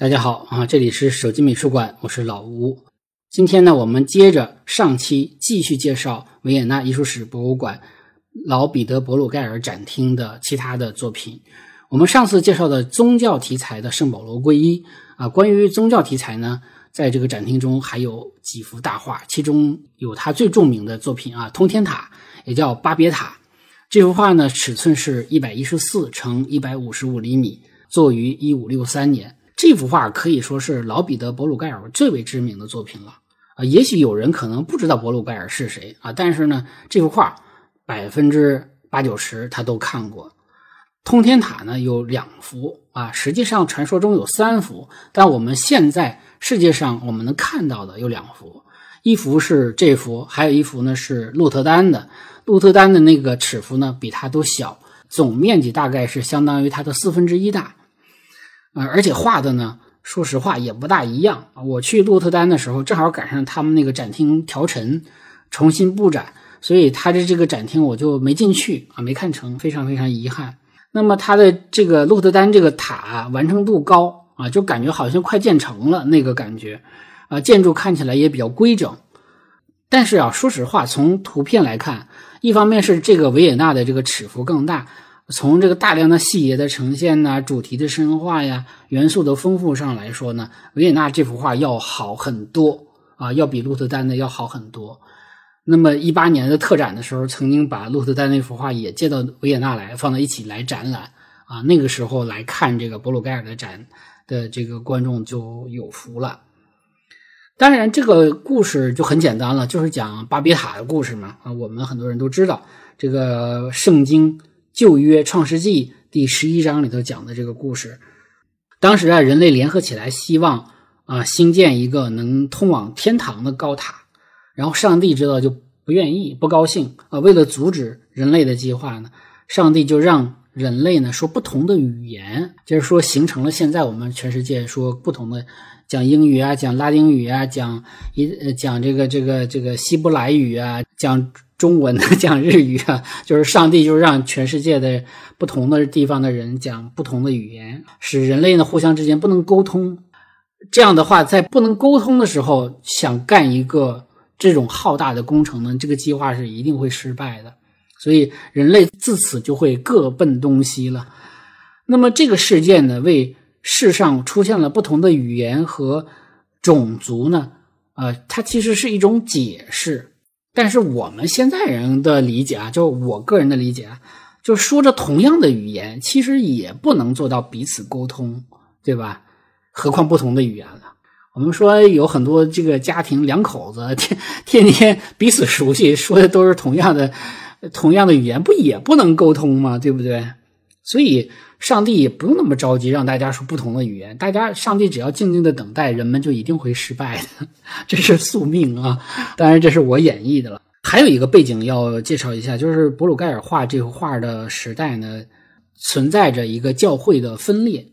大家好啊，这里是手机美术馆，我是老吴。今天呢，我们接着上期继续介绍维也纳艺术史博物馆老彼得博鲁盖尔展厅的其他的作品。我们上次介绍的宗教题材的圣保罗皈依啊，关于宗教题材呢，在这个展厅中还有几幅大画，其中有他最著名的作品啊，通天塔，也叫巴别塔。这幅画呢，尺寸是一百一十四乘一百五十五厘米，作于一五六三年。这幅画可以说是老彼得·博鲁盖尔最为知名的作品了啊！也许有人可能不知道博鲁盖尔是谁啊，但是呢，这幅画百分之八九十他都看过。通天塔呢有两幅啊，实际上传说中有三幅，但我们现在世界上我们能看到的有两幅，一幅是这幅，还有一幅呢是鹿特丹的。鹿特丹的那个尺幅呢比它都小，总面积大概是相当于它的四分之一大。啊，而且画的呢，说实话也不大一样我去鹿特丹的时候，正好赶上他们那个展厅调陈，重新布展，所以他的这个展厅我就没进去啊，没看成，非常非常遗憾。那么他的这个鹿特丹这个塔完成度高啊，就感觉好像快建成了那个感觉啊，建筑看起来也比较规整。但是啊，说实话，从图片来看，一方面是这个维也纳的这个尺幅更大。从这个大量的细节的呈现呐，主题的深化呀，元素的丰富上来说呢，维也纳这幅画要好很多啊，要比鹿特丹的要好很多。那么一八年的特展的时候，曾经把鹿特丹那幅画也借到维也纳来，放在一起来展览啊。那个时候来看这个博鲁盖尔的展的这个观众就有福了。当然，这个故事就很简单了，就是讲巴别塔的故事嘛啊，我们很多人都知道这个圣经。旧约创世纪第十一章里头讲的这个故事，当时啊，人类联合起来，希望啊兴建一个能通往天堂的高塔，然后上帝知道就不愿意，不高兴啊。为了阻止人类的计划呢，上帝就让人类呢说不同的语言，就是说形成了现在我们全世界说不同的讲英语啊，讲拉丁语啊，讲一讲这个这个这个希伯来语啊，讲。中文的讲日语啊，就是上帝就是让全世界的不同的地方的人讲不同的语言，使人类呢互相之间不能沟通。这样的话，在不能沟通的时候，想干一个这种浩大的工程呢，这个计划是一定会失败的。所以人类自此就会各奔东西了。那么这个事件呢，为世上出现了不同的语言和种族呢，呃，它其实是一种解释。但是我们现在人的理解啊，就我个人的理解啊，就说着同样的语言，其实也不能做到彼此沟通，对吧？何况不同的语言了。我们说有很多这个家庭两口子天天天彼此熟悉，说的都是同样的同样的语言，不也不能沟通吗？对不对？所以。上帝也不用那么着急让大家说不同的语言，大家上帝只要静静的等待，人们就一定会失败的，这是宿命啊！当然这是我演绎的了。还有一个背景要介绍一下，就是布鲁盖尔画这幅画的时代呢，存在着一个教会的分裂，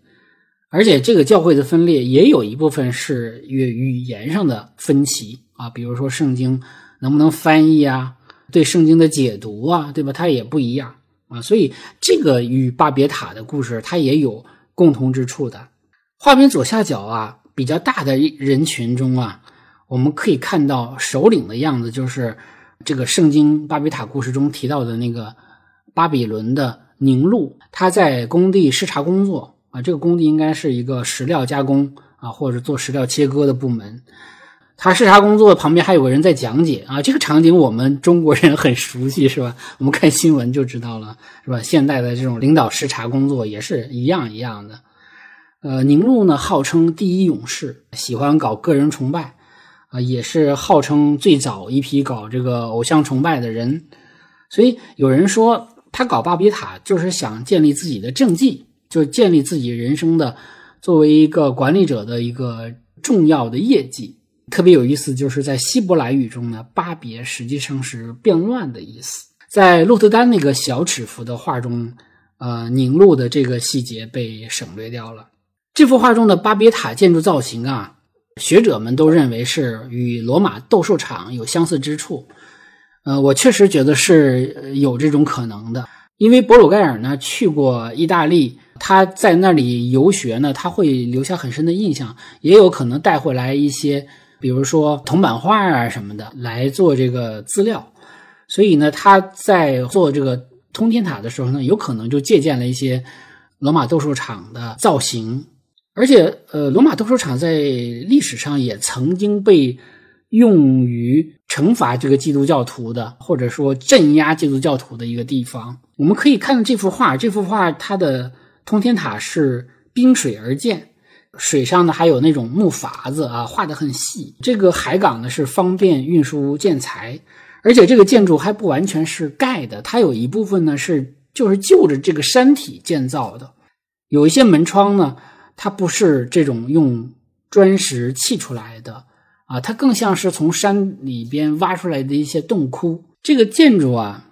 而且这个教会的分裂也有一部分是与语言上的分歧啊，比如说圣经能不能翻译啊，对圣经的解读啊，对吧？它也不一样。啊，所以这个与巴别塔的故事它也有共同之处的。画面左下角啊，比较大的人群中啊，我们可以看到首领的样子，就是这个圣经巴别塔故事中提到的那个巴比伦的宁禄，他在工地视察工作啊，这个工地应该是一个石料加工啊，或者做石料切割的部门。他视察工作，旁边还有个人在讲解啊，这个场景我们中国人很熟悉，是吧？我们看新闻就知道了，是吧？现代的这种领导视察工作也是一样一样的。呃，宁禄呢，号称第一勇士，喜欢搞个人崇拜，啊，也是号称最早一批搞这个偶像崇拜的人。所以有人说，他搞巴比塔就是想建立自己的政绩，就建立自己人生的作为一个管理者的一个重要的业绩。特别有意思，就是在希伯来语中呢，“巴别”实际上是变乱的意思。在鹿特丹那个小尺幅的画中，呃，凝露的这个细节被省略掉了。这幅画中的巴别塔建筑造型啊，学者们都认为是与罗马斗兽场有相似之处。呃，我确实觉得是有这种可能的，因为博鲁盖尔呢去过意大利他在那里游学呢，他会留下很深的印象，也有可能带回来一些，比如说铜版画啊什么的来做这个资料。所以呢，他在做这个通天塔的时候呢，有可能就借鉴了一些罗马斗兽场的造型。而且，呃，罗马斗兽场在历史上也曾经被用于惩罚这个基督教徒的，或者说镇压基督教徒的一个地方。我们可以看到这幅画，这幅画它的通天塔是冰水而建，水上呢还有那种木筏子啊，画的很细。这个海港呢是方便运输建材，而且这个建筑还不完全是盖的，它有一部分呢是就是就着这个山体建造的，有一些门窗呢。它不是这种用砖石砌出来的啊，它更像是从山里边挖出来的一些洞窟。这个建筑啊，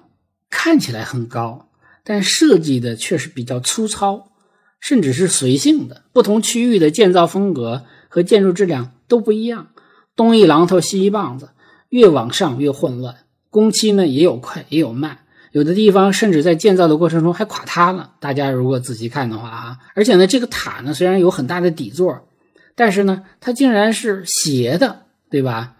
看起来很高，但设计的却是比较粗糙，甚至是随性的。不同区域的建造风格和建筑质量都不一样，东一榔头西一棒子，越往上越混乱。工期呢也有快也有慢。有的地方甚至在建造的过程中还垮塌了。大家如果仔细看的话啊，而且呢，这个塔呢虽然有很大的底座，但是呢，它竟然是斜的，对吧？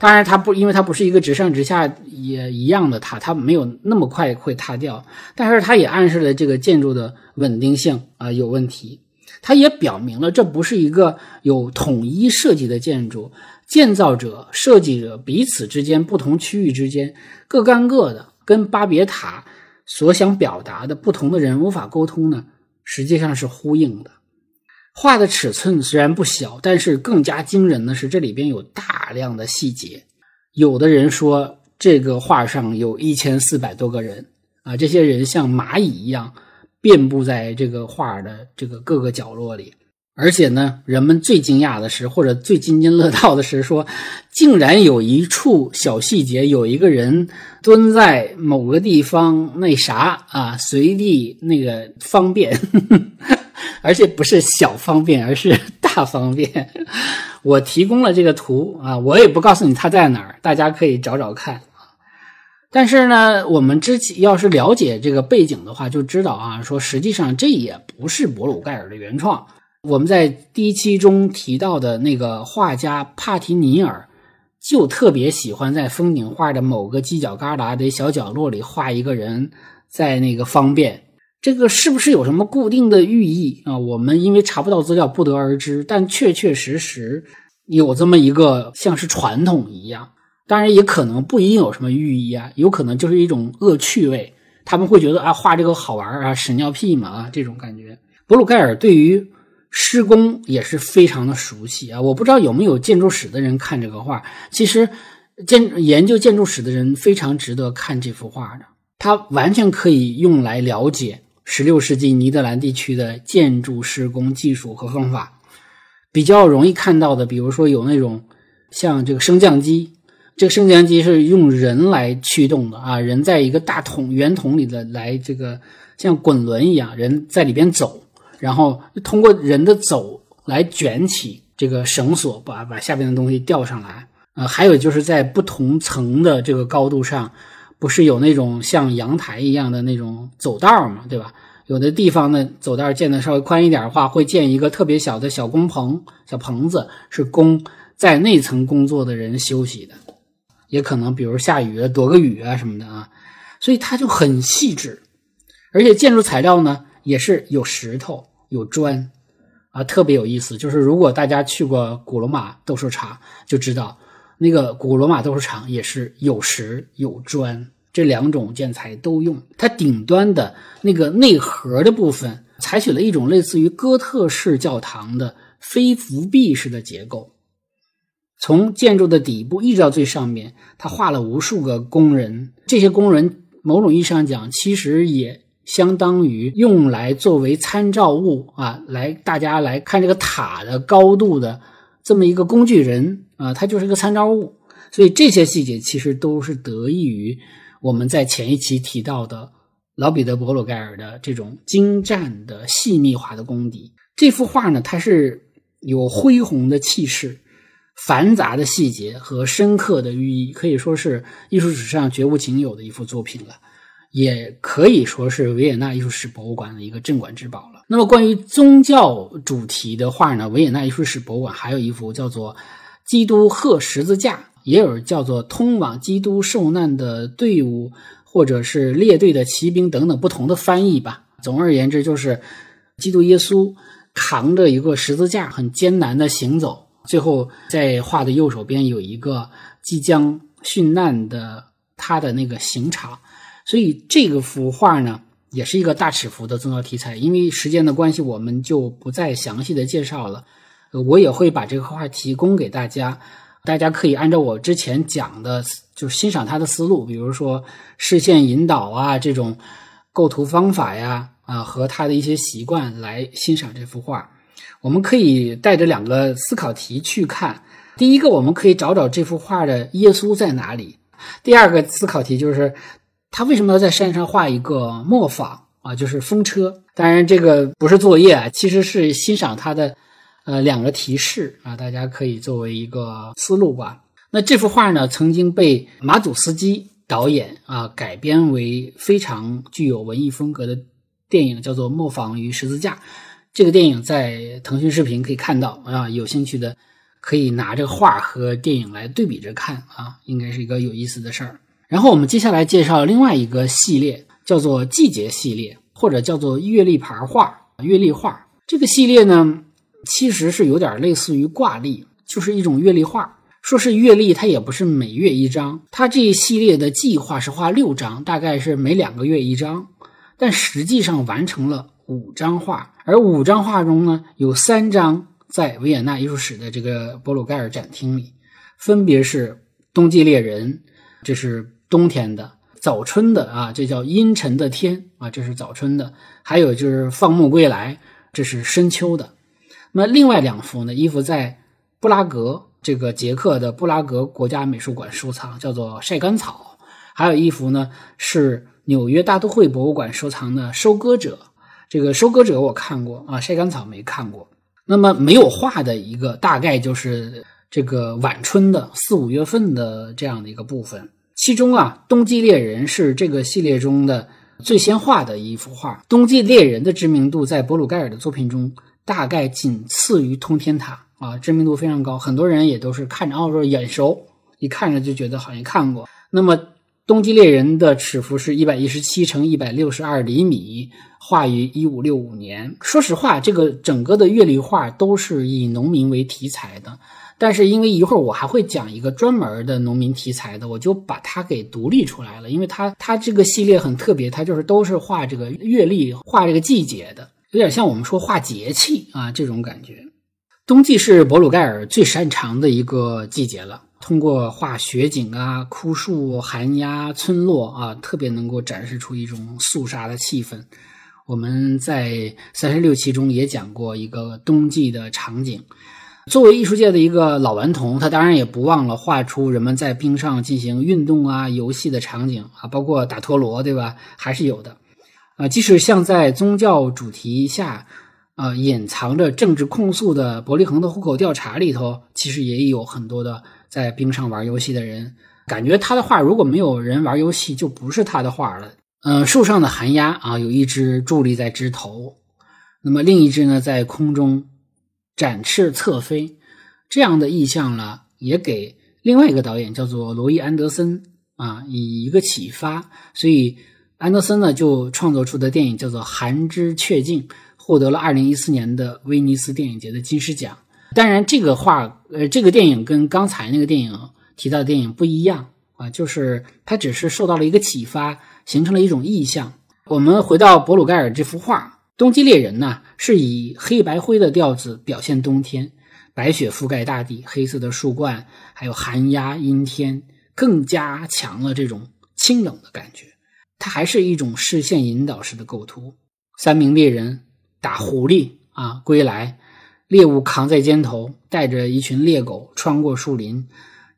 当然，它不，因为它不是一个直上直下也一样的塔，它没有那么快会塌掉。但是它也暗示了这个建筑的稳定性啊有问题。它也表明了这不是一个有统一设计的建筑，建造者、设计者彼此之间、不同区域之间各干各的。跟巴别塔所想表达的不同的人无法沟通呢，实际上是呼应的。画的尺寸虽然不小，但是更加惊人的是这里边有大量的细节。有的人说这个画上有一千四百多个人啊，这些人像蚂蚁一样遍布在这个画的这个各个角落里。而且呢，人们最惊讶的是，或者最津津乐道的是，说竟然有一处小细节，有一个人蹲在某个地方，那啥啊，随地那个方便，而且不是小方便，而是大方便。我提供了这个图啊，我也不告诉你它在哪儿，大家可以找找看。但是呢，我们之前要是了解这个背景的话，就知道啊，说实际上这也不是博鲁盖尔的原创。我们在第一期中提到的那个画家帕提尼尔，就特别喜欢在风景画的某个犄角旮旯的小角落里画一个人，在那个方便。这个是不是有什么固定的寓意啊？我们因为查不到资料，不得而知。但确确实实有这么一个像是传统一样，当然也可能不一定有什么寓意啊，有可能就是一种恶趣味。他们会觉得啊，画这个好玩啊，屎尿屁嘛啊，这种感觉。布鲁盖尔对于。施工也是非常的熟悉啊！我不知道有没有建筑史的人看这个画。其实，建研究建筑史的人非常值得看这幅画的。它完全可以用来了解16世纪尼德兰地区的建筑施工技术和方法。比较容易看到的，比如说有那种像这个升降机，这个升降机是用人来驱动的啊，人在一个大桶圆桶里的来这个像滚轮一样，人在里边走。然后通过人的走来卷起这个绳索，把把下边的东西吊上来。呃，还有就是在不同层的这个高度上，不是有那种像阳台一样的那种走道嘛，对吧？有的地方呢，走道建的稍微宽一点的话，会建一个特别小的小工棚、小棚子，是供在那层工作的人休息的。也可能比如下雨了躲个雨啊什么的啊，所以它就很细致，而且建筑材料呢。也是有石头有砖，啊，特别有意思。就是如果大家去过古罗马斗兽场，就知道那个古罗马斗兽场也是有石有砖这两种建材都用。它顶端的那个内核的部分，采取了一种类似于哥特式教堂的非浮壁式的结构。从建筑的底部一直到最上面，他画了无数个工人。这些工人某种意义上讲，其实也。相当于用来作为参照物啊，来大家来看这个塔的高度的这么一个工具人啊，它就是个参照物。所以这些细节其实都是得益于我们在前一期提到的老彼得·伯鲁盖尔的这种精湛的细密化的功底。这幅画呢，它是有恢宏的气势、繁杂的细节和深刻的寓意，可以说是艺术史上绝无仅有的一幅作品了。也可以说是维也纳艺术史博物馆的一个镇馆之宝了。那么关于宗教主题的画呢，维也纳艺术史博物馆还有一幅叫做《基督贺十字架》，也有叫做《通往基督受难的队伍》或者是列队的骑兵等等不同的翻译吧。总而言之，就是基督耶稣扛着一个十字架，很艰难的行走。最后在画的右手边有一个即将殉难的他的那个刑场，所以这个幅画呢。也是一个大尺幅的宗教题材，因为时间的关系，我们就不再详细的介绍了。我也会把这个画提供给大家，大家可以按照我之前讲的，就是欣赏他的思路，比如说视线引导啊，这种构图方法呀，啊和他的一些习惯来欣赏这幅画。我们可以带着两个思考题去看。第一个，我们可以找找这幅画的耶稣在哪里。第二个思考题就是。他为什么要在山上画一个磨坊啊？就是风车。当然，这个不是作业啊，其实是欣赏他的呃两个提示啊，大家可以作为一个思路吧。那这幅画呢，曾经被马祖斯基导演啊改编为非常具有文艺风格的电影，叫做《磨坊与十字架》。这个电影在腾讯视频可以看到啊，有兴趣的可以拿这个画和电影来对比着看啊，应该是一个有意思的事儿。然后我们接下来介绍另外一个系列，叫做季节系列，或者叫做月历牌画、月历画。这个系列呢，其实是有点类似于挂历，就是一种月历画。说是月历，它也不是每月一张，它这一系列的计划是画六张，大概是每两个月一张，但实际上完成了五张画。而五张画中呢，有三张在维也纳艺术史的这个博鲁盖尔展厅里，分别是《冬季猎人》，这是。冬天的早春的啊，这叫阴沉的天啊，这是早春的。还有就是放牧归来，这是深秋的。那另外两幅呢，一幅在布拉格这个捷克的布拉格国家美术馆收藏，叫做晒干草；还有一幅呢是纽约大都会博物馆收藏的收割者。这个收割者我看过啊，晒干草没看过。那么没有画的一个大概就是这个晚春的四五月份的这样的一个部分。其中啊，《冬季猎人》是这个系列中的最先画的一幅画。《冬季猎人》的知名度在博鲁盖尔的作品中大概仅次于《通天塔》啊，知名度非常高。很多人也都是看着哦说眼熟，一看着就觉得好像看过。那么，《冬季猎人》的尺幅是一百一十七乘一百六十二厘米，画于一五六五年。说实话，这个整个的月历画都是以农民为题材的。但是因为一会儿我还会讲一个专门的农民题材的，我就把它给独立出来了。因为它它这个系列很特别，它就是都是画这个月历、画这个季节的，有点像我们说画节气啊这种感觉。冬季是博鲁盖尔最擅长的一个季节了，通过画雪景啊、枯树、寒鸦、村落啊，特别能够展示出一种肃杀的气氛。我们在三十六期中也讲过一个冬季的场景。作为艺术界的一个老顽童，他当然也不忘了画出人们在冰上进行运动啊、游戏的场景啊，包括打陀螺，对吧？还是有的。啊，即使像在宗教主题下，啊，隐藏着政治控诉的伯利恒的户口调查里头，其实也有很多的在冰上玩游戏的人。感觉他的画如果没有人玩游戏，就不是他的画了。嗯，树上的寒鸦啊，有一只伫立在枝头，那么另一只呢，在空中。展翅侧飞，这样的意象呢，也给另外一个导演叫做罗伊·安德森啊以一个启发，所以安德森呢就创作出的电影叫做《寒之雀境》，获得了二零一四年的威尼斯电影节的金狮奖。当然，这个画呃，这个电影跟刚才那个电影提到的电影不一样啊，就是它只是受到了一个启发，形成了一种意象。我们回到博鲁盖尔这幅画。冬季猎人呢，是以黑白灰的调子表现冬天，白雪覆盖大地，黑色的树冠，还有寒鸦、阴天，更加强了这种清冷的感觉。它还是一种视线引导式的构图。三名猎人打狐狸啊归来，猎物扛在肩头，带着一群猎狗穿过树林，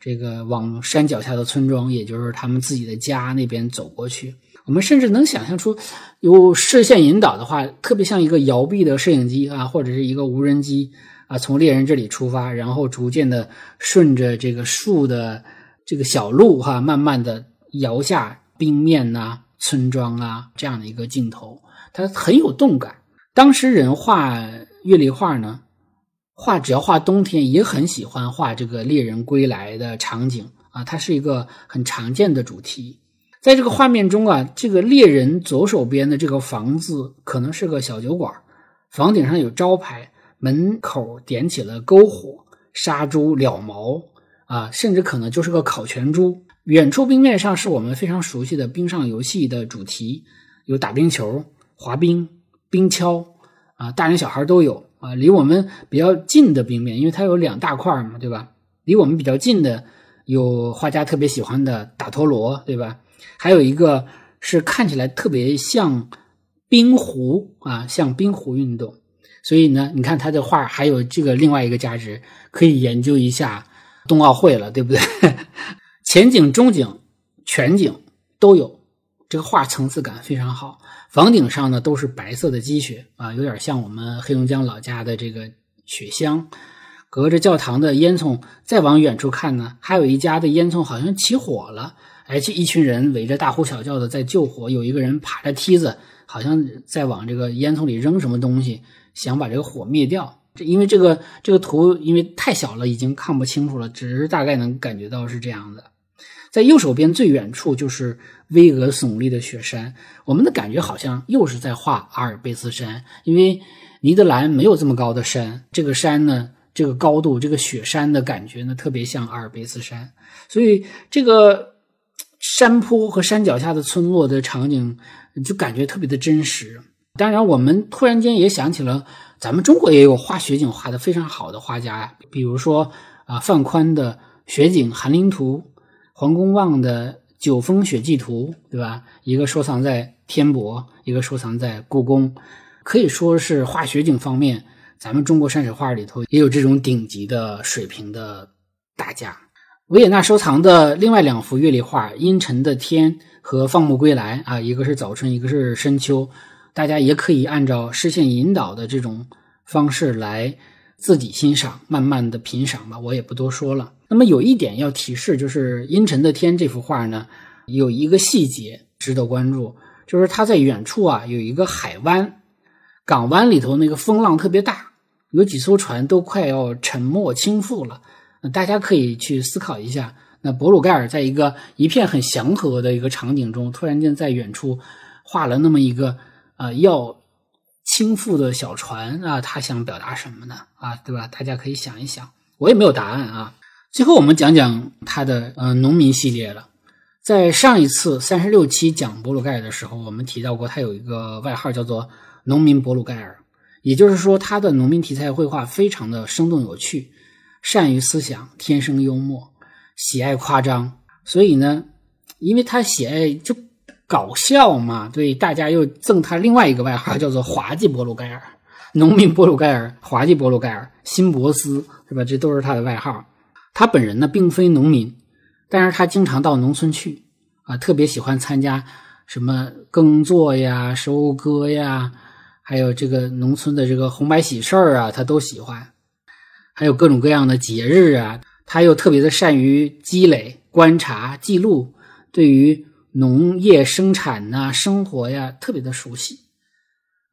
这个往山脚下的村庄，也就是他们自己的家那边走过去。我们甚至能想象出，有视线引导的话，特别像一个摇臂的摄影机啊，或者是一个无人机啊，从猎人这里出发，然后逐渐的顺着这个树的这个小路哈，慢慢的摇下冰面呐、村庄啊这样的一个镜头，它很有动感。当时人画月历画呢，画只要画冬天，也很喜欢画这个猎人归来的场景啊，它是一个很常见的主题。在这个画面中啊，这个猎人左手边的这个房子可能是个小酒馆，房顶上有招牌，门口点起了篝火，杀猪了毛啊，甚至可能就是个烤全猪。远处冰面上是我们非常熟悉的冰上游戏的主题，有打冰球、滑冰。冰橇啊，大人小孩都有啊。离我们比较近的冰面，因为它有两大块嘛，对吧？离我们比较近的有画家特别喜欢的打陀螺，对吧？还有一个是看起来特别像冰壶啊，像冰壶运动。所以呢，你看他的画还有这个另外一个价值，可以研究一下冬奥会了，对不对？前景、中景、全景都有。这个画层次感非常好，房顶上呢都是白色的积雪啊，有点像我们黑龙江老家的这个雪乡。隔着教堂的烟囱，再往远处看呢，还有一家的烟囱好像起火了，而且一群人围着大呼小叫的在救火，有一个人爬着梯子，好像在往这个烟囱里扔什么东西，想把这个火灭掉。这因为这个这个图因为太小了，已经看不清楚了，只是大概能感觉到是这样的。在右手边最远处就是巍峨耸立的雪山，我们的感觉好像又是在画阿尔卑斯山，因为尼德兰没有这么高的山，这个山呢，这个高度，这个雪山的感觉呢，特别像阿尔卑斯山，所以这个山坡和山脚下的村落的场景就感觉特别的真实。当然，我们突然间也想起了咱们中国也有画雪景画的非常好的画家呀，比如说啊范宽的《雪景寒林图》。黄公望的《九峰雪霁图》，对吧？一个收藏在天博，一个收藏在故宫，可以说是画雪景方面，咱们中国山水画里头也有这种顶级的水平的大家。维也纳收藏的另外两幅月历画《阴沉的天》和《放牧归来》啊，一个是早春，一个是深秋，大家也可以按照视线引导的这种方式来自己欣赏，慢慢的品赏吧，我也不多说了。那么有一点要提示，就是《阴沉的天》这幅画呢，有一个细节值得关注，就是它在远处啊有一个海湾，港湾里头那个风浪特别大，有几艘船都快要沉没倾覆了。大家可以去思考一下，那博鲁盖尔在一个一片很祥和的一个场景中，突然间在远处画了那么一个呃要倾覆的小船啊，他想表达什么呢？啊，对吧？大家可以想一想，我也没有答案啊。最后，我们讲讲他的呃农民系列了。在上一次三十六期讲博鲁盖尔的时候，我们提到过他有一个外号叫做“农民博鲁盖尔”，也就是说，他的农民题材绘画非常的生动有趣，善于思想，天生幽默，喜爱夸张。所以呢，因为他喜爱就搞笑嘛，对大家又赠他另外一个外号叫做“滑稽博鲁盖尔”、“农民博鲁盖尔”、“滑稽博鲁盖尔”、“辛博斯”，是吧？这都是他的外号。他本人呢，并非农民，但是他经常到农村去，啊，特别喜欢参加什么耕作呀、收割呀，还有这个农村的这个红白喜事儿啊，他都喜欢。还有各种各样的节日啊，他又特别的善于积累、观察、记录，对于农业生产呐、生活呀，特别的熟悉。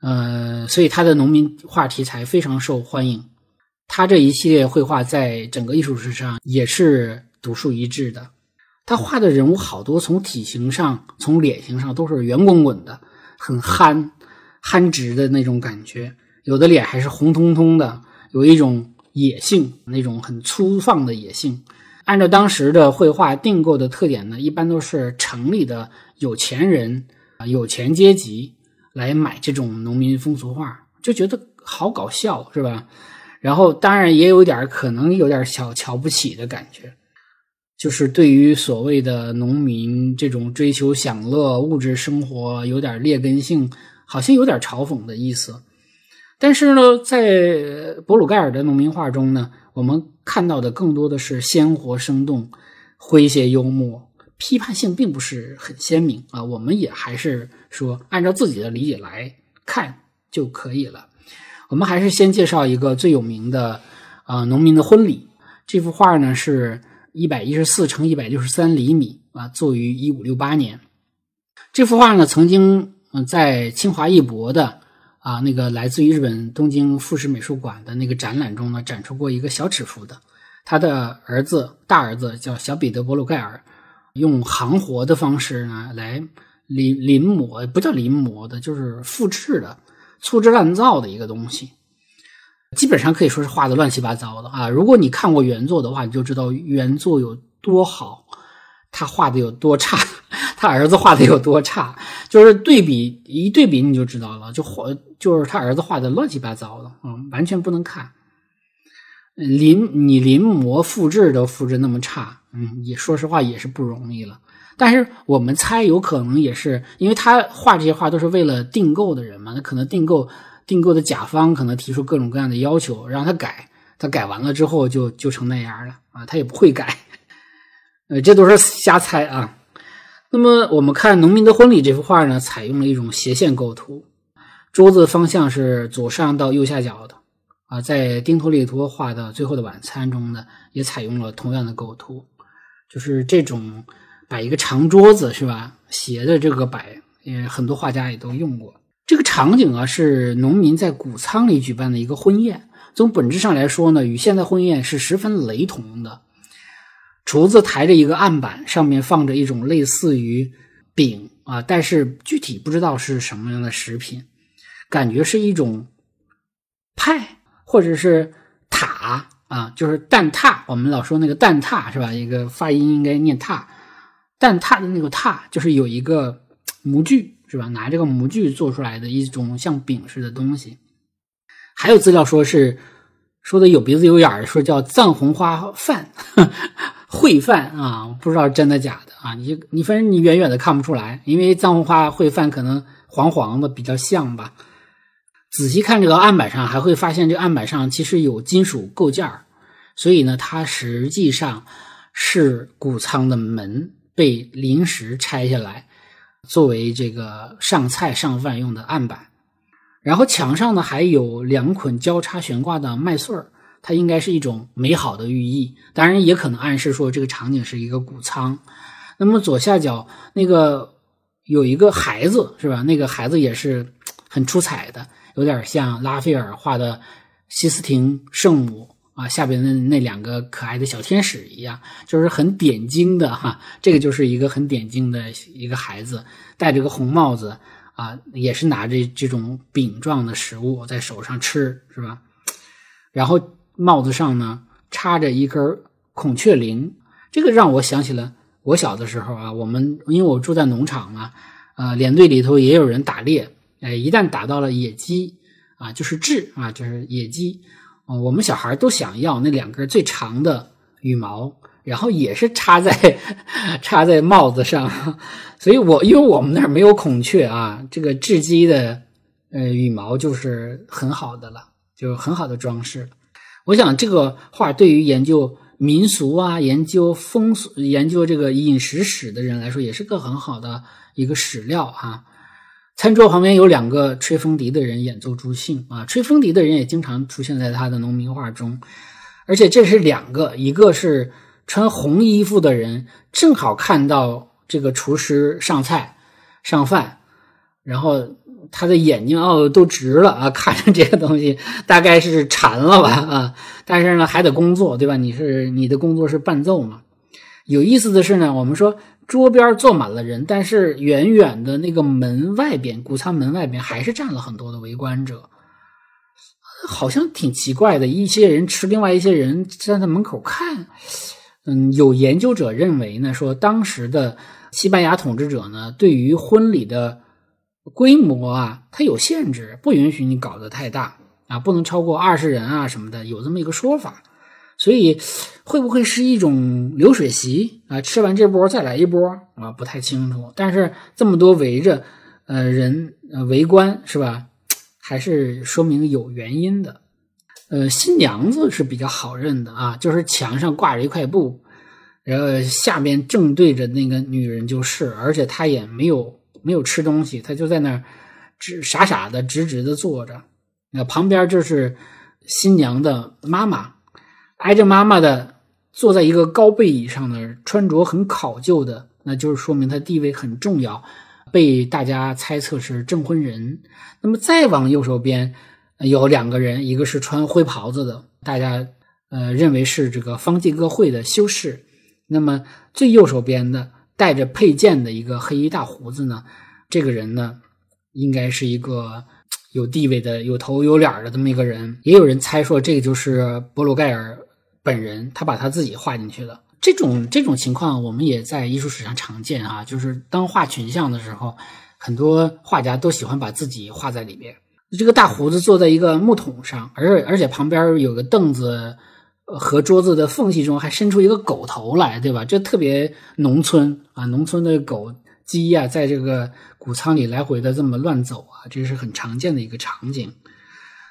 呃，所以他的农民画题材非常受欢迎。他这一系列绘画在整个艺术史上也是独树一帜的。他画的人物好多，从体型上、从脸型上都是圆滚滚的，很憨、憨直的那种感觉。有的脸还是红彤彤的，有一种野性，那种很粗放的野性。按照当时的绘画订购的特点呢，一般都是城里的有钱人啊、有钱阶级来买这种农民风俗画，就觉得好搞笑，是吧？然后，当然也有点可能有点小瞧不起的感觉，就是对于所谓的农民这种追求享乐、物质生活有点劣根性，好像有点嘲讽的意思。但是呢，在博鲁盖尔的农民画中呢，我们看到的更多的是鲜活生动、诙谐幽默，批判性并不是很鲜明啊。我们也还是说按照自己的理解来看就可以了。我们还是先介绍一个最有名的，啊，农民的婚礼。这幅画呢是一百一十四乘一百六十三厘米啊，作于一五六八年。这幅画呢曾经嗯在清华艺博的啊，那个来自于日本东京富士美术馆的那个展览中呢，展出过一个小尺幅的，他的儿子大儿子叫小彼得·博鲁盖尔，用行活的方式呢来临临摹，不叫临摹的，就是复制的，粗制滥造的一个东西。基本上可以说是画的乱七八糟的啊！如果你看过原作的话，你就知道原作有多好，他画的有多差，他儿子画的有多差，就是对比一对比你就知道了，就画就是他儿子画的乱七八糟的，嗯，完全不能看。临你临摹复制都复制那么差，嗯，也说实话也是不容易了。但是我们猜有可能也是因为他画这些画都是为了订购的人嘛，那可能订购。订购的甲方可能提出各种各样的要求，让他改，他改完了之后就就成那样了啊，他也不会改，呃，这都是瞎猜啊。那么我们看《农民的婚礼》这幅画呢，采用了一种斜线构图，桌子方向是左上到右下角的啊。在丁托利托画的《最后的晚餐》中呢，也采用了同样的构图，就是这种摆一个长桌子是吧？斜的这个摆，也很多画家也都用过。这个场景啊，是农民在谷仓里举办的一个婚宴。从本质上来说呢，与现在婚宴是十分雷同的。厨子抬着一个案板，上面放着一种类似于饼啊，但是具体不知道是什么样的食品，感觉是一种派或者是塔啊，就是蛋挞。我们老说那个蛋挞是吧？一个发音应该念挞，蛋挞的那个挞就是有一个模具。是吧？拿这个模具做出来的一种像饼似的东西，还有资料说是说的有鼻子有眼儿，说叫藏红花饭、烩饭啊，不知道真的假的啊？你你反正你远远的看不出来，因为藏红花烩饭可能黄黄的比较像吧。仔细看这个案板上，还会发现这个案板上其实有金属构件所以呢，它实际上是谷仓的门被临时拆下来。作为这个上菜上饭用的案板，然后墙上呢还有两捆交叉悬挂的麦穗儿，它应该是一种美好的寓意，当然也可能暗示说这个场景是一个谷仓。那么左下角那个有一个孩子是吧？那个孩子也是很出彩的，有点像拉斐尔画的西斯廷圣母。啊，下边的那两个可爱的小天使一样，就是很点睛的哈。这个就是一个很点睛的一个孩子，戴着个红帽子啊，也是拿着这种饼状的食物在手上吃，是吧？然后帽子上呢插着一根孔雀翎，这个让我想起了我小的时候啊，我们因为我住在农场啊，呃，连队里头也有人打猎，哎，一旦打到了野鸡啊，就是雉啊，就是野鸡。哦，我们小孩都想要那两根最长的羽毛，然后也是插在 插在帽子上。所以，我因为我们那儿没有孔雀啊，这个雉鸡的呃羽毛就是很好的了，就是很好的装饰。我想这个画对于研究民俗啊、研究风俗、研究这个饮食史的人来说，也是个很好的一个史料啊。餐桌旁边有两个吹风笛的人演奏助兴啊，吹风笛的人也经常出现在他的农民画中，而且这是两个，一个是穿红衣服的人，正好看到这个厨师上菜上饭，然后他的眼睛哦都直了啊，看着这个东西大概是馋了吧啊，但是呢还得工作对吧？你是你的工作是伴奏嘛？有意思的是呢，我们说。桌边坐满了人，但是远远的那个门外边，谷仓门外边还是站了很多的围观者，好像挺奇怪的。一些人吃，另外一些人站在门口看。嗯，有研究者认为呢，说当时的西班牙统治者呢，对于婚礼的规模啊，它有限制，不允许你搞得太大啊，不能超过二十人啊什么的，有这么一个说法。所以，会不会是一种流水席啊？吃完这波再来一波啊？不太清楚。但是这么多围着，呃，人呃围观是吧？还是说明有原因的。呃，新娘子是比较好认的啊，就是墙上挂着一块布，然后下面正对着那个女人就是，而且她也没有没有吃东西，她就在那儿直傻傻的直直的坐着。那旁边就是新娘的妈妈。挨着妈妈的，坐在一个高背椅上的，穿着很考究的，那就是说明他地位很重要，被大家猜测是证婚人。那么再往右手边有两个人，一个是穿灰袍子的，大家呃认为是这个方济各会的修士。那么最右手边的带着佩剑的一个黑衣大胡子呢，这个人呢应该是一个有地位的、有头有脸的这么一个人。也有人猜说这个就是博鲁盖尔本人，他把他自己画进去了。这种这种情况我们也在艺术史上常见啊，就是当画群像的时候，很多画家都喜欢把自己画在里边。这个大胡子坐在一个木桶上，而而且旁边有个凳子和桌子的缝隙中还伸出一个狗头来，对吧？这特别农村啊，农村的狗鸡呀，在这个谷仓里来回的这么乱走啊，这是很常见的一个场景。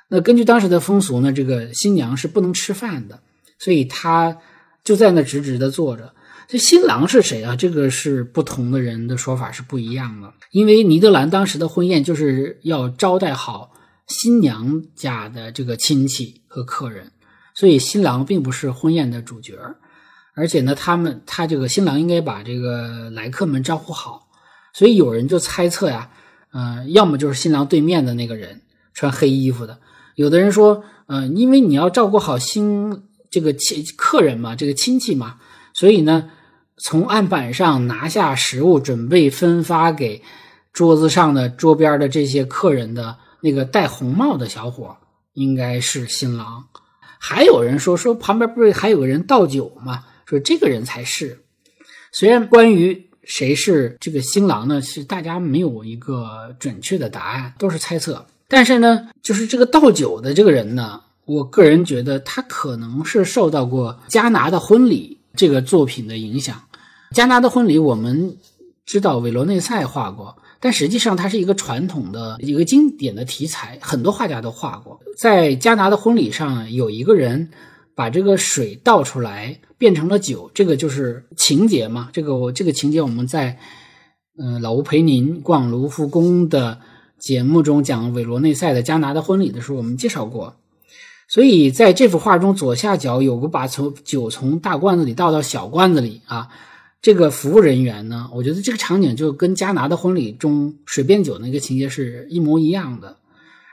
那根据当时的风俗呢，这个新娘是不能吃饭的，所以他。就在那直直的坐着。这新郎是谁啊？这个是不同的人的说法是不一样的。因为尼德兰当时的婚宴就是要招待好新娘家的这个亲戚和客人，所以新郎并不是婚宴的主角。而且呢，他们他这个新郎应该把这个来客们招呼好。所以有人就猜测呀，嗯，要么就是新郎对面的那个人穿黑衣服的。有的人说，嗯，因为你要照顾好新。这个亲客人嘛，这个亲戚嘛，所以呢，从案板上拿下食物，准备分发给桌子上的桌边的这些客人的那个戴红帽的小伙，应该是新郎。还有人说说旁边不是还有个人倒酒吗？说这个人才是。虽然关于谁是这个新郎呢，是大家没有一个准确的答案，都是猜测。但是呢，就是这个倒酒的这个人呢。我个人觉得他可能是受到过加拿的婚礼这个作品的影响。加拿的婚礼我们知道韦罗内塞画过，但实际上它是一个传统的一个经典的题材，很多画家都画过。在加拿的婚礼上，有一个人把这个水倒出来变成了酒，这个就是情节嘛。这个我这个情节我们在嗯老吴陪您逛卢浮宫的节目中讲韦罗内塞的加拿的婚礼的时候，我们介绍过。所以在这幅画中，左下角有个把从酒从大罐子里倒到小罐子里啊，这个服务人员呢，我觉得这个场景就跟加拿的婚礼中水变酒那个情节是一模一样的，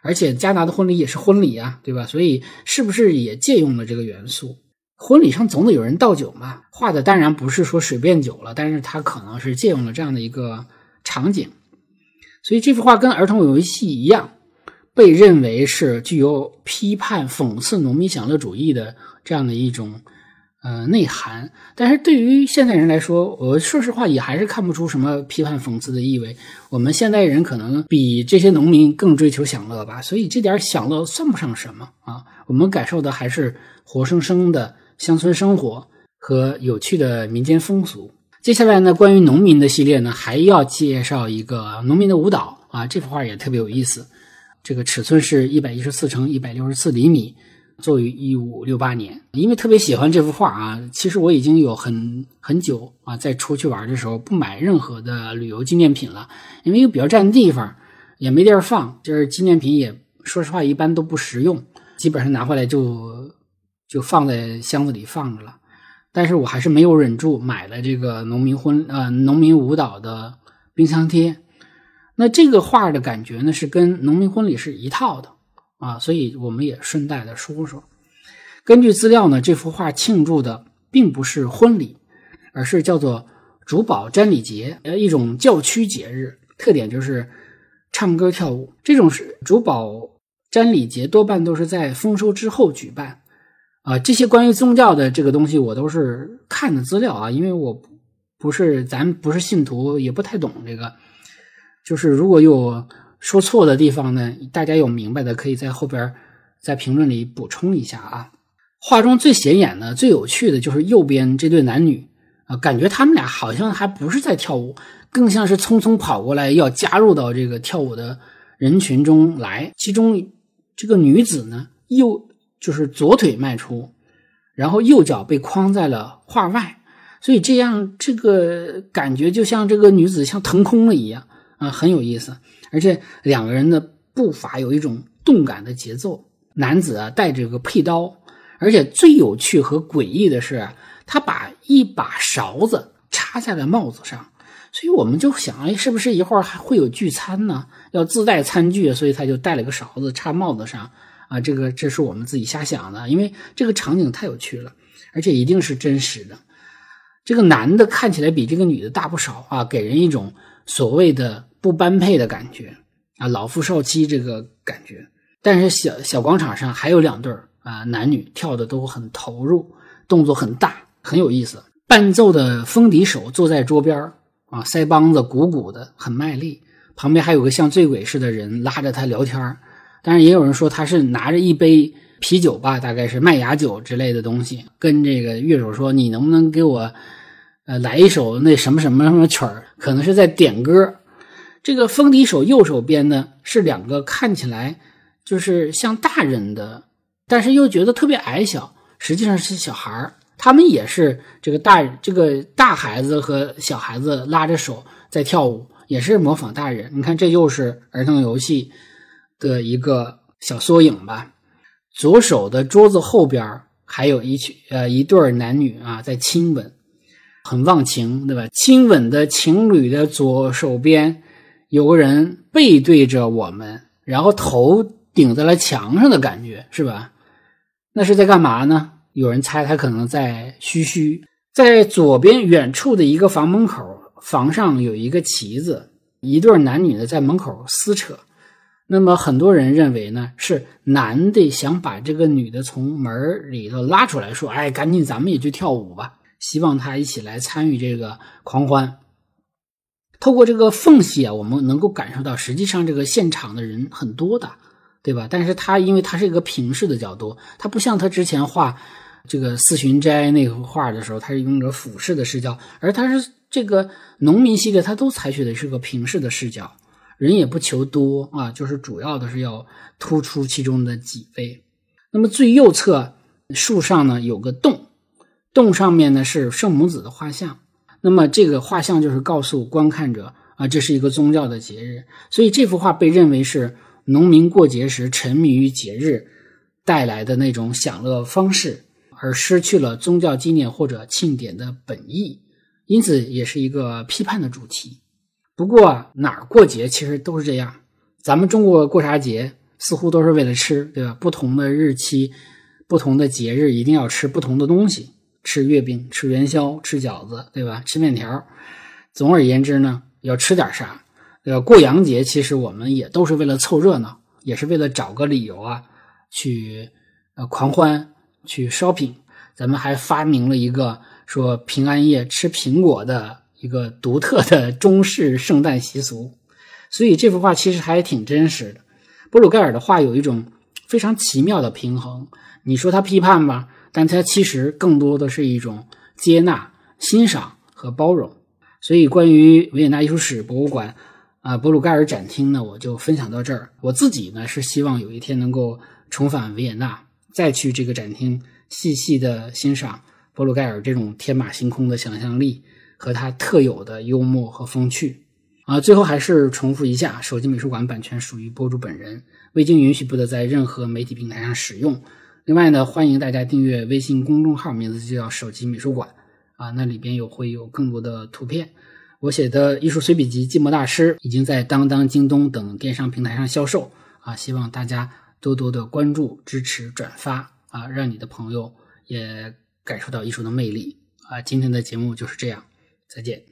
而且加拿的婚礼也是婚礼啊，对吧？所以是不是也借用了这个元素？婚礼上总得有人倒酒嘛，画的当然不是说水变酒了，但是他可能是借用了这样的一个场景，所以这幅画跟儿童游戏一样。被认为是具有批判、讽刺农民享乐主义的这样的一种呃内涵，但是对于现代人来说，我说实话也还是看不出什么批判讽刺的意味。我们现代人可能比这些农民更追求享乐吧，所以这点享乐算不上什么啊。我们感受的还是活生生的乡村生活和有趣的民间风俗。接下来呢，关于农民的系列呢，还要介绍一个农民的舞蹈啊，这幅画也特别有意思。这个尺寸是一百一十四乘一百六十四厘米，作于一五六八年。因为特别喜欢这幅画啊，其实我已经有很很久啊，在出去玩的时候不买任何的旅游纪念品了，因为又比较占地方，也没地儿放。就是纪念品也说实话一般都不实用，基本上拿回来就就放在箱子里放着了。但是我还是没有忍住，买了这个农民婚呃农民舞蹈的冰箱贴。那这个画的感觉呢，是跟农民婚礼是一套的啊，所以我们也顺带的说说。根据资料呢，这幅画庆祝的并不是婚礼，而是叫做主保瞻礼节，呃，一种教区节日，特点就是唱歌跳舞。这种是主保瞻礼节，多半都是在丰收之后举办啊。这些关于宗教的这个东西，我都是看的资料啊，因为我不是咱不是信徒，也不太懂这个。就是如果有说错的地方呢，大家有明白的，可以在后边在评论里补充一下啊。画中最显眼的、最有趣的就是右边这对男女啊，感觉他们俩好像还不是在跳舞，更像是匆匆跑过来要加入到这个跳舞的人群中来。其中这个女子呢，右就是左腿迈出，然后右脚被框在了画外，所以这样这个感觉就像这个女子像腾空了一样。啊，很有意思，而且两个人的步伐有一种动感的节奏。男子啊带着个佩刀，而且最有趣和诡异的是，他把一把勺子插在了帽子上，所以我们就想，哎，是不是一会儿还会有聚餐呢？要自带餐具，所以他就带了个勺子插帽子上啊。这个这是我们自己瞎想的，因为这个场景太有趣了，而且一定是真实的。这个男的看起来比这个女的大不少啊，给人一种所谓的不般配的感觉啊，老夫少妻这个感觉。但是小小广场上还有两对儿啊，男女跳的都很投入，动作很大，很有意思。伴奏的风笛手坐在桌边儿啊，腮帮子鼓鼓的，很卖力。旁边还有个像醉鬼似的人拉着他聊天儿当然也有人说他是拿着一杯啤酒吧，大概是麦芽酒之类的东西，跟这个乐手说：“你能不能给我，呃，来一首那什么什么什么曲儿？可能是在点歌。”这个风笛手右手边呢是两个看起来就是像大人的，但是又觉得特别矮小，实际上是小孩儿。他们也是这个大这个大孩子和小孩子拉着手在跳舞，也是模仿大人。你看，这又是儿童游戏的一个小缩影吧。左手的桌子后边还有一群呃一对男女啊在亲吻，很忘情，对吧？亲吻的情侣的左手边有个人背对着我们，然后头顶在了墙上的感觉，是吧？那是在干嘛呢？有人猜他可能在嘘嘘，在左边远处的一个房门口，房上有一个旗子，一对男女呢在门口撕扯。那么很多人认为呢，是男的想把这个女的从门里头拉出来，说：“哎，赶紧咱们也去跳舞吧，希望她一起来参与这个狂欢。”透过这个缝隙啊，我们能够感受到，实际上这个现场的人很多的，对吧？但是他因为他是一个平视的角度，他不像他之前画。这个四旬斋那幅画的时候，他是用着俯视的视角，而他是这个农民系列，他都采取的是个平视的视角，人也不求多啊，就是主要的是要突出其中的几位。那么最右侧树上呢有个洞，洞上面呢是圣母子的画像，那么这个画像就是告诉观看者啊，这是一个宗教的节日，所以这幅画被认为是农民过节时沉迷于节日带来的那种享乐方式。而失去了宗教纪念或者庆典的本意，因此也是一个批判的主题。不过哪儿过节其实都是这样，咱们中国过啥节似乎都是为了吃，对吧？不同的日期、不同的节日，一定要吃不同的东西，吃月饼、吃元宵、吃饺子，对吧？吃面条。总而言之呢，要吃点啥。呃，过洋节其实我们也都是为了凑热闹，也是为了找个理由啊，去呃狂欢。去 shopping，咱们还发明了一个说平安夜吃苹果的一个独特的中式圣诞习俗，所以这幅画其实还挺真实的。布鲁盖尔的画有一种非常奇妙的平衡，你说他批判吧，但它其实更多的是一种接纳、欣赏和包容。所以关于维也纳艺术史博物馆啊，波鲁盖尔展厅呢，我就分享到这儿。我自己呢是希望有一天能够重返维也纳。再去这个展厅细细的欣赏波鲁盖尔这种天马行空的想象力和他特有的幽默和风趣啊！最后还是重复一下，手机美术馆版权属于博主本人，未经允许不得在任何媒体平台上使用。另外呢，欢迎大家订阅微信公众号，名字就叫手机美术馆啊，那里边有会有更多的图片。我写的艺术随笔集《寂寞大师》已经在当当、京东等电商平台上销售啊，希望大家。多多的关注、支持、转发啊，让你的朋友也感受到艺术的魅力啊！今天的节目就是这样，再见。